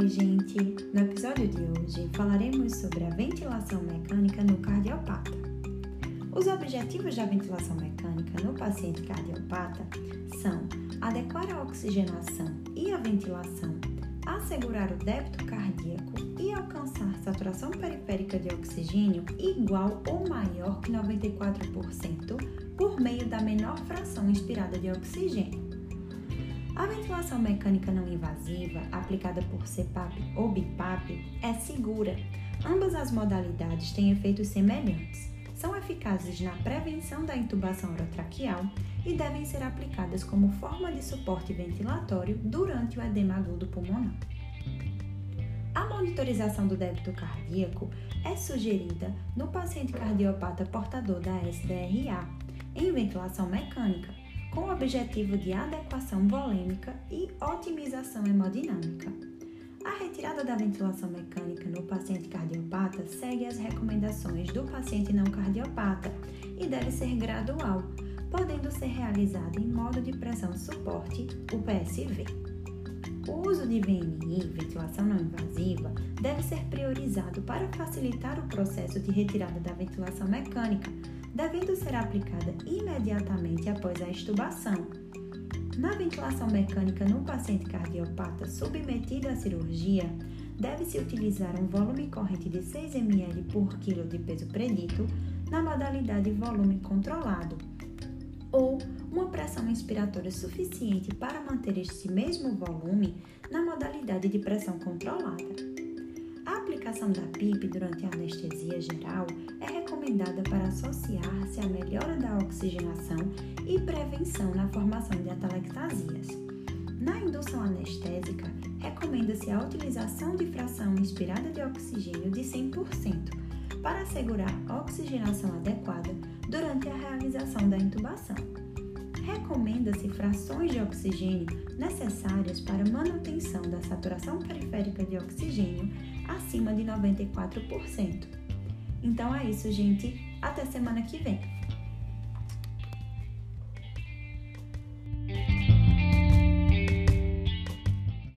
gente! No episódio de hoje falaremos sobre a ventilação mecânica no cardiopata. Os objetivos da ventilação mecânica no paciente cardiopata são adequar a oxigenação e a ventilação, assegurar o débito cardíaco e alcançar saturação periférica de oxigênio igual ou maior que 94% por meio da menor fração inspirada de oxigênio. A ventilação mecânica não invasiva, aplicada por CPAP ou BIPAP, é segura. Ambas as modalidades têm efeitos semelhantes. São eficazes na prevenção da intubação orotraqueal e devem ser aplicadas como forma de suporte ventilatório durante o edema agudo pulmonar. A monitorização do débito cardíaco é sugerida no paciente cardiopata portador da SDRA, em ventilação mecânica, com o objetivo de adequação volêmica e otimização hemodinâmica. A retirada da ventilação mecânica no paciente cardiopata segue as recomendações do paciente não cardiopata e deve ser gradual, podendo ser realizada em modo de pressão suporte, o PSV. O uso de VNI, ventilação não invasiva, deve ser priorizado para facilitar o processo de retirada da ventilação mecânica, devendo ser aplicada imediatamente após a extubação. Na ventilação mecânica no paciente cardiopata submetido à cirurgia, deve-se utilizar um volume corrente de 6 ml por quilo de peso predito na modalidade volume controlado, ou uma pressão inspiratória suficiente para manter este mesmo volume na modalidade de pressão controlada. Aplicação da PIP durante a anestesia geral é recomendada para associar-se à melhora da oxigenação e prevenção na formação de atelectasias. Na indução anestésica, recomenda-se a utilização de fração inspirada de oxigênio de 100% para assegurar oxigenação adequada durante a realização da intubação. Recomenda-se frações de oxigênio necessárias para manutenção da saturação periférica de oxigênio acima de 94%. Então é isso, gente. Até semana que vem.